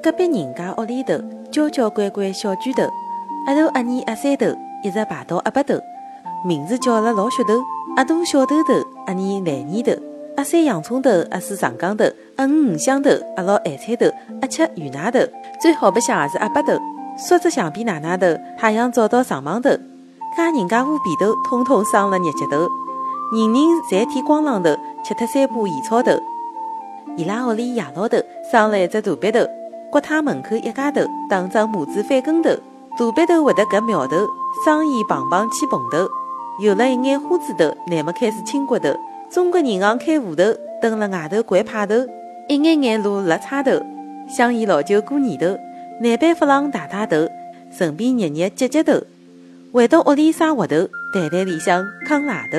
隔壁人家屋里头，娇娇乖乖小巨头，阿头阿二阿三头，一直排到阿八头，名字叫了老噱头。阿大小豆豆，阿二烂泥头，阿三洋葱头，阿四长江头，阿五五香头，阿六咸菜头，阿七鱼奶头，最好白相也是阿八头。说着橡皮奶奶头，太阳照到上网头，家人家屋皮头，统统生了日脚头，人人侪剃光浪头，吃脱三把盐草头。伊拉屋里爷老头生了一只大鼻头，国泰门口一家头，打张马子翻跟头，大鼻头会得搿苗头，生意棒棒起蓬头。有了一眼花子头，乃末开始清骨头。中国银行开户头，蹲辣外头掼派头，一眼眼路辣差头。香烟老酒过年头，南北发廊大大头，顺便日日接接头。回到屋里耍滑头，袋袋里向扛外头。